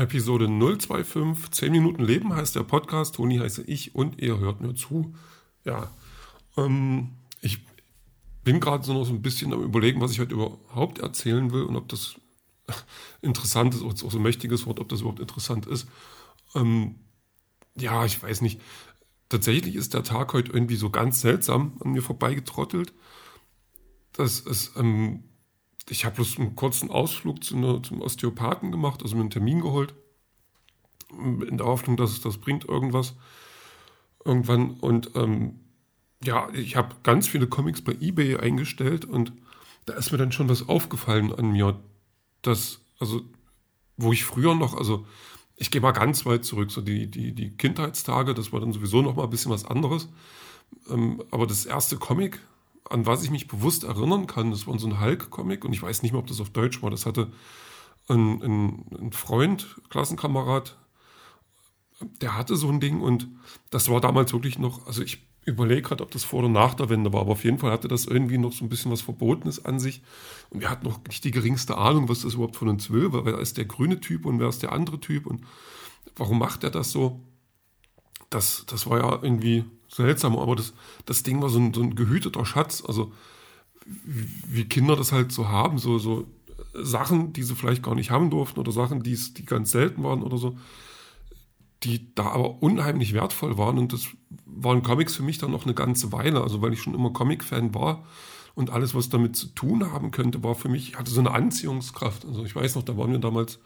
Episode 025, 10 Minuten Leben heißt der Podcast. Toni heiße ich und ihr hört mir zu. Ja, ähm, ich bin gerade so noch so ein bisschen am Überlegen, was ich heute überhaupt erzählen will und ob das interessant ist, auch so ein mächtiges Wort, ob das überhaupt interessant ist. Ähm, ja, ich weiß nicht. Tatsächlich ist der Tag heute irgendwie so ganz seltsam an mir vorbeigetrottelt. Das ist, ähm, ich habe bloß einen kurzen Ausflug zu einer, zum Osteopathen gemacht, also mir einen Termin geholt, in der Hoffnung, dass es das bringt irgendwas irgendwann. Und ähm, ja, ich habe ganz viele Comics bei eBay eingestellt und da ist mir dann schon was aufgefallen an mir, dass, also, wo ich früher noch, also ich gehe mal ganz weit zurück, so die, die, die Kindheitstage, das war dann sowieso noch mal ein bisschen was anderes. Ähm, aber das erste Comic, an was ich mich bewusst erinnern kann, das war so ein Hulk-Comic und ich weiß nicht mehr, ob das auf Deutsch war. Das hatte ein, ein, ein Freund, Klassenkamerad, der hatte so ein Ding und das war damals wirklich noch, also ich überlege gerade, ob das vor oder nach der Wende war, aber auf jeden Fall hatte das irgendwie noch so ein bisschen was Verbotenes an sich. Und wir hatten noch nicht die geringste Ahnung, was das überhaupt von uns will, weil wer ist der grüne Typ und wer ist der andere Typ und warum macht er das so? Das, das war ja irgendwie seltsam, aber das, das Ding war so ein, so ein gehüteter Schatz, also wie Kinder das halt so haben, so, so Sachen, die sie vielleicht gar nicht haben durften oder Sachen, die, die ganz selten waren oder so die da aber unheimlich wertvoll waren. Und das waren Comics für mich dann noch eine ganze Weile. Also weil ich schon immer Comic-Fan war und alles, was damit zu tun haben könnte, war für mich, hatte so eine Anziehungskraft. Also ich weiß noch, da waren wir damals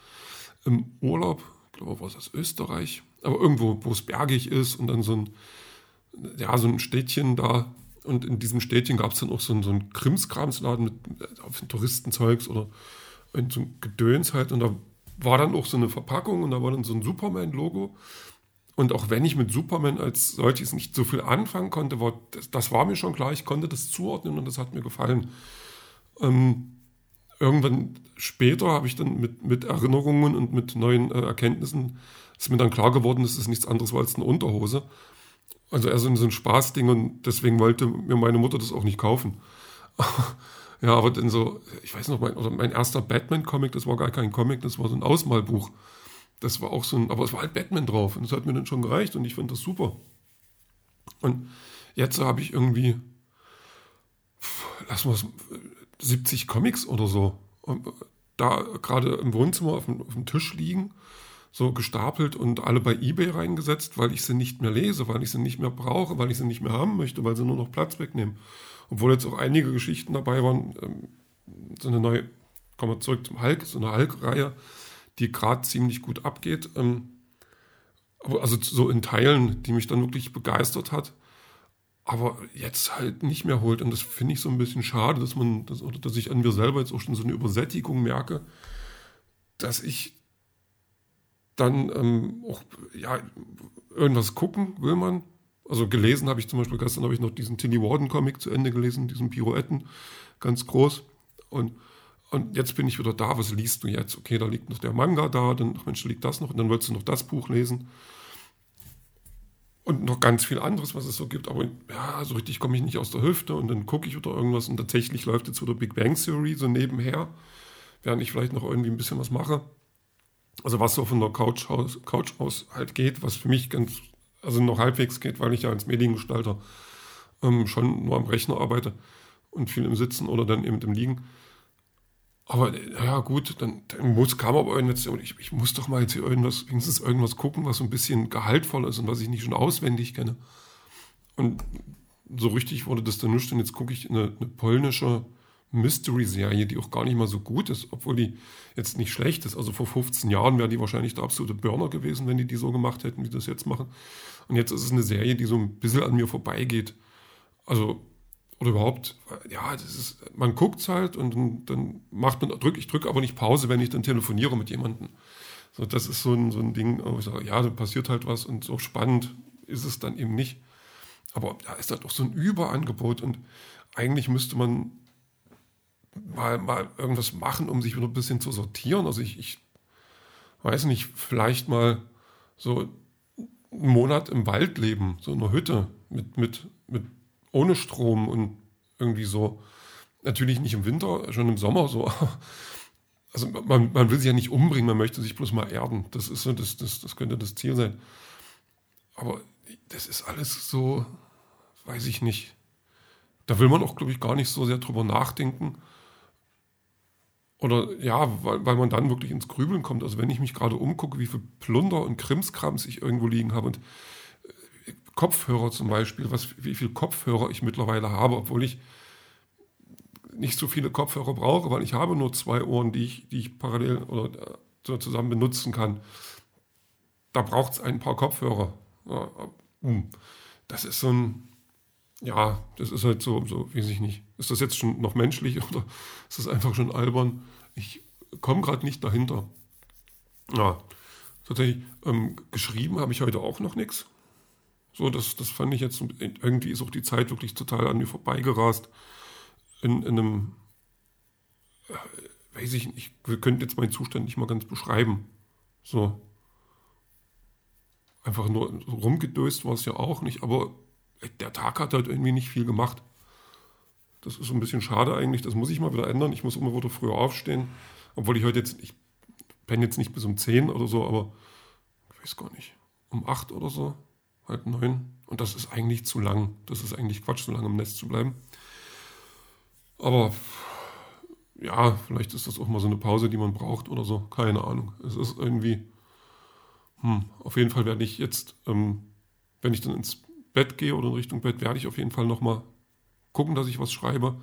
im Urlaub, ich glaube, war das Österreich, aber irgendwo, wo es bergig ist und dann so ein, ja, so ein Städtchen da. Und in diesem Städtchen gab es dann auch so einen, so einen Krimskramsladen mit auf Touristenzeugs oder so ein Gedöns halt. Und da war dann auch so eine Verpackung und da war dann so ein Superman-Logo. Und auch wenn ich mit Superman als solches nicht so viel anfangen konnte, war das, das, war mir schon klar, ich konnte das zuordnen und das hat mir gefallen. Ähm, irgendwann später habe ich dann mit, mit Erinnerungen und mit neuen äh, Erkenntnissen, ist mir dann klar geworden, das ist nichts anderes als eine Unterhose. Also eher so ein Spaßding und deswegen wollte mir meine Mutter das auch nicht kaufen. Ja, aber dann so, ich weiß noch, mein, oder mein erster Batman-Comic, das war gar kein Comic, das war so ein Ausmalbuch. Das war auch so ein, aber es war halt Batman drauf und das hat mir dann schon gereicht und ich fand das super. Und jetzt habe ich irgendwie, wir es, 70 Comics oder so. Da gerade im Wohnzimmer auf dem, auf dem Tisch liegen, so gestapelt und alle bei eBay reingesetzt, weil ich sie nicht mehr lese, weil ich sie nicht mehr brauche, weil ich sie nicht mehr haben möchte, weil sie nur noch Platz wegnehmen obwohl jetzt auch einige Geschichten dabei waren, ähm, so eine neue, kommen wir zurück zum Hulk, so eine Hulk-Reihe, die gerade ziemlich gut abgeht. Ähm, also so in Teilen, die mich dann wirklich begeistert hat, aber jetzt halt nicht mehr holt. Und das finde ich so ein bisschen schade, dass man, dass, dass ich an mir selber jetzt auch schon so eine Übersättigung merke, dass ich dann ähm, auch, ja, irgendwas gucken will man, also gelesen habe ich zum Beispiel, gestern habe ich noch diesen Tilly Warden Comic zu Ende gelesen, diesen Pirouetten, ganz groß. Und, und jetzt bin ich wieder da, was liest du jetzt? Okay, da liegt noch der Manga da, dann, ach Mensch, da liegt das noch, und dann wolltest du noch das Buch lesen. Und noch ganz viel anderes, was es so gibt. Aber ja, so richtig komme ich nicht aus der Hüfte und dann gucke ich wieder irgendwas und tatsächlich läuft jetzt wieder Big Bang Theory so nebenher, während ich vielleicht noch irgendwie ein bisschen was mache. Also was so von der Couch aus, Couch aus halt geht, was für mich ganz also noch halbwegs geht, weil ich ja als Mediengestalter ähm, schon nur am Rechner arbeite und viel im Sitzen oder dann eben im Liegen. Aber ja gut, dann, dann muss, kam aber irgendwas, ich, ich muss doch mal jetzt hier irgendwas, wenigstens irgendwas gucken, was so ein bisschen gehaltvoll ist und was ich nicht schon auswendig kenne. Und so richtig wurde das dann nicht. Und jetzt gucke ich eine, eine polnische Mystery-Serie, die auch gar nicht mal so gut ist, obwohl die jetzt nicht schlecht ist. Also vor 15 Jahren wäre die wahrscheinlich der absolute Burner gewesen, wenn die die so gemacht hätten, wie das jetzt machen. Und jetzt ist es eine Serie, die so ein bisschen an mir vorbeigeht. Also, oder überhaupt, ja, das ist, man guckt halt und dann, dann macht man, drück, ich drücke aber nicht Pause, wenn ich dann telefoniere mit jemandem. So, das ist so ein, so ein Ding, wo ich sage, ja, da passiert halt was und so spannend ist es dann eben nicht. Aber da ist halt doch so ein Überangebot und eigentlich müsste man mal, mal irgendwas machen, um sich wieder ein bisschen zu sortieren. Also ich, ich weiß nicht, vielleicht mal so einen Monat im Wald leben, so in einer Hütte mit, mit, mit ohne Strom und irgendwie so. Natürlich nicht im Winter, schon im Sommer so. also man, man will sich ja nicht umbringen, man möchte sich bloß mal erden. Das ist so, das, das, das könnte das Ziel sein. Aber das ist alles so, weiß ich nicht. Da will man auch, glaube ich, gar nicht so sehr drüber nachdenken. Oder ja, weil, weil man dann wirklich ins Grübeln kommt. Also wenn ich mich gerade umgucke, wie viel Plunder und Krimskrams ich irgendwo liegen habe und äh, Kopfhörer zum Beispiel, was, wie viel Kopfhörer ich mittlerweile habe, obwohl ich nicht so viele Kopfhörer brauche, weil ich habe nur zwei Ohren, die ich, die ich parallel oder äh, zusammen benutzen kann. Da braucht es ein paar Kopfhörer. Ja, hm. das ist so ein, ja, das ist halt so, so, weiß ich nicht. Ist das jetzt schon noch menschlich oder ist das einfach schon albern? Ich komme gerade nicht dahinter. Ja, tatsächlich, ähm, geschrieben habe ich heute auch noch nichts. So, das, das fand ich jetzt, irgendwie ist auch die Zeit wirklich total an mir vorbeigerast in, in einem, äh, weiß ich nicht, wir könnten jetzt meinen Zustand nicht mal ganz beschreiben. So. Einfach nur rumgedöst war es ja auch nicht, aber der Tag hat halt irgendwie nicht viel gemacht. Das ist so ein bisschen schade eigentlich, das muss ich mal wieder ändern. Ich muss immer wieder früher aufstehen, obwohl ich heute jetzt, ich penne jetzt nicht bis um 10 oder so, aber ich weiß gar nicht, um 8 oder so, halb 9. Und das ist eigentlich zu lang. Das ist eigentlich Quatsch, so lange im Nest zu bleiben. Aber ja, vielleicht ist das auch mal so eine Pause, die man braucht oder so. Keine Ahnung. Es ist irgendwie. Hm, auf jeden Fall werde ich jetzt, ähm, wenn ich dann ins Bett gehe oder in Richtung Bett, werde ich auf jeden Fall nochmal gucken, dass ich was schreibe,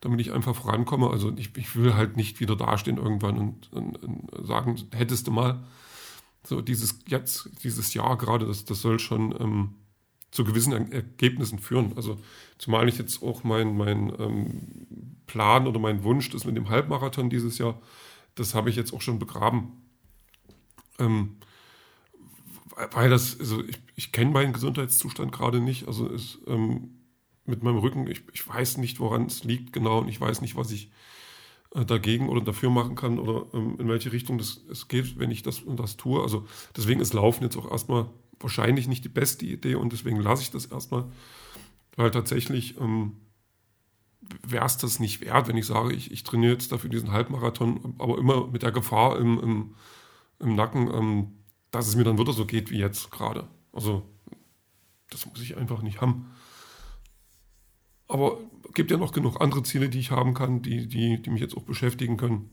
damit ich einfach vorankomme. Also ich, ich will halt nicht wieder dastehen irgendwann und, und, und, sagen, hättest du mal. So dieses jetzt, dieses Jahr gerade, das, das soll schon ähm, zu gewissen Ergebnissen führen. Also zumal ich jetzt auch mein, mein ähm, Plan oder mein Wunsch, das mit dem Halbmarathon dieses Jahr, das habe ich jetzt auch schon begraben. Ähm, weil das, also ich, ich kenne meinen Gesundheitszustand gerade nicht. Also ist, ähm, mit meinem Rücken, ich, ich weiß nicht, woran es liegt genau und ich weiß nicht, was ich äh, dagegen oder dafür machen kann oder ähm, in welche Richtung das, es geht, wenn ich das und das tue. Also deswegen ist Laufen jetzt auch erstmal wahrscheinlich nicht die beste Idee und deswegen lasse ich das erstmal, weil tatsächlich ähm, wäre es das nicht wert, wenn ich sage, ich, ich trainiere jetzt dafür diesen Halbmarathon, aber immer mit der Gefahr im, im, im Nacken, ähm, dass es mir dann wieder so geht wie jetzt gerade. Also das muss ich einfach nicht haben. Aber gibt ja noch genug andere Ziele, die ich haben kann, die, die, die mich jetzt auch beschäftigen können.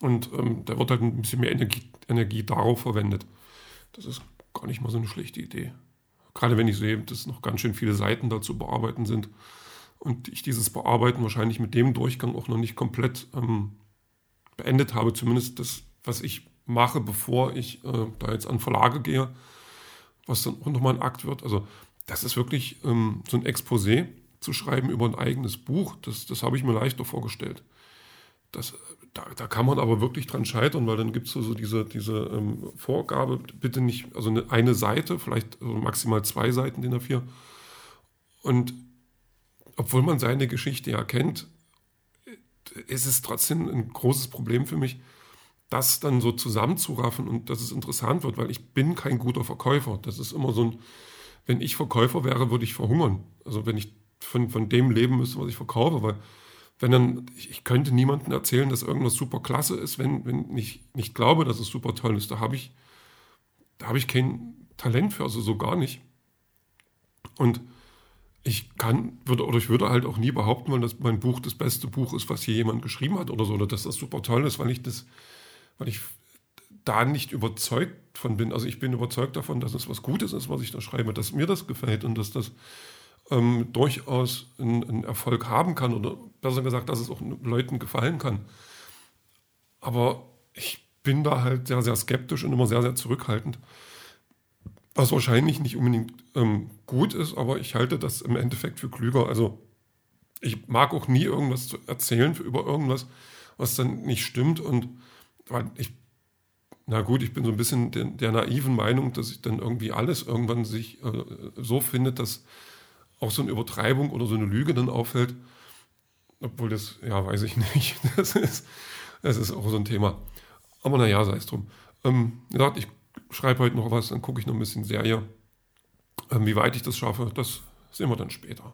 Und ähm, da wird halt ein bisschen mehr Energie, Energie darauf verwendet. Das ist gar nicht mal so eine schlechte Idee. Gerade wenn ich sehe, dass noch ganz schön viele Seiten dazu bearbeiten sind und ich dieses Bearbeiten wahrscheinlich mit dem Durchgang auch noch nicht komplett ähm, beendet habe, zumindest das, was ich mache, bevor ich äh, da jetzt an Verlage gehe, was dann auch nochmal ein Akt wird. Also das ist wirklich ähm, so ein Exposé zu schreiben über ein eigenes Buch, das, das habe ich mir leichter vorgestellt. Das da, da kann man aber wirklich dran scheitern, weil dann gibt es so, so diese, diese ähm, Vorgabe, bitte nicht, also eine, eine Seite, vielleicht also maximal zwei Seiten DIN A4. Und obwohl man seine Geschichte ja kennt, ist es trotzdem ein großes Problem für mich, das dann so zusammenzuraffen und dass es interessant wird, weil ich bin kein guter Verkäufer. Das ist immer so ein, wenn ich Verkäufer wäre, würde ich verhungern. Also wenn ich von, von dem leben müsste, was ich verkaufe, weil wenn dann, ich könnte niemandem erzählen, dass irgendwas super klasse ist, wenn, wenn ich nicht glaube, dass es super toll ist. Da habe ich, da habe ich kein Talent für, also so gar nicht. Und ich kann, würde, oder ich würde halt auch nie behaupten wollen, dass mein Buch das beste Buch ist, was hier jemand geschrieben hat oder so, oder dass das super toll ist, weil ich das, weil ich da nicht überzeugt von bin. Also ich bin überzeugt davon, dass es was Gutes ist, was ich da schreibe, dass mir das gefällt und dass das ähm, durchaus einen, Erfolg haben kann oder besser gesagt, dass es auch Leuten gefallen kann. Aber ich bin da halt sehr, sehr skeptisch und immer sehr, sehr zurückhaltend. Was wahrscheinlich nicht unbedingt ähm, gut ist, aber ich halte das im Endeffekt für klüger. Also ich mag auch nie irgendwas zu erzählen über irgendwas, was dann nicht stimmt. Und ich, na gut, ich bin so ein bisschen der, der naiven Meinung, dass ich dann irgendwie alles irgendwann sich äh, so findet, dass auch so eine Übertreibung oder so eine Lüge dann auffällt. Obwohl das, ja, weiß ich nicht. Das ist, das ist auch so ein Thema. Aber naja, sei es drum. Ähm, gesagt, ich schreibe heute noch was, dann gucke ich noch ein bisschen Serie. Ähm, wie weit ich das schaffe, das sehen wir dann später.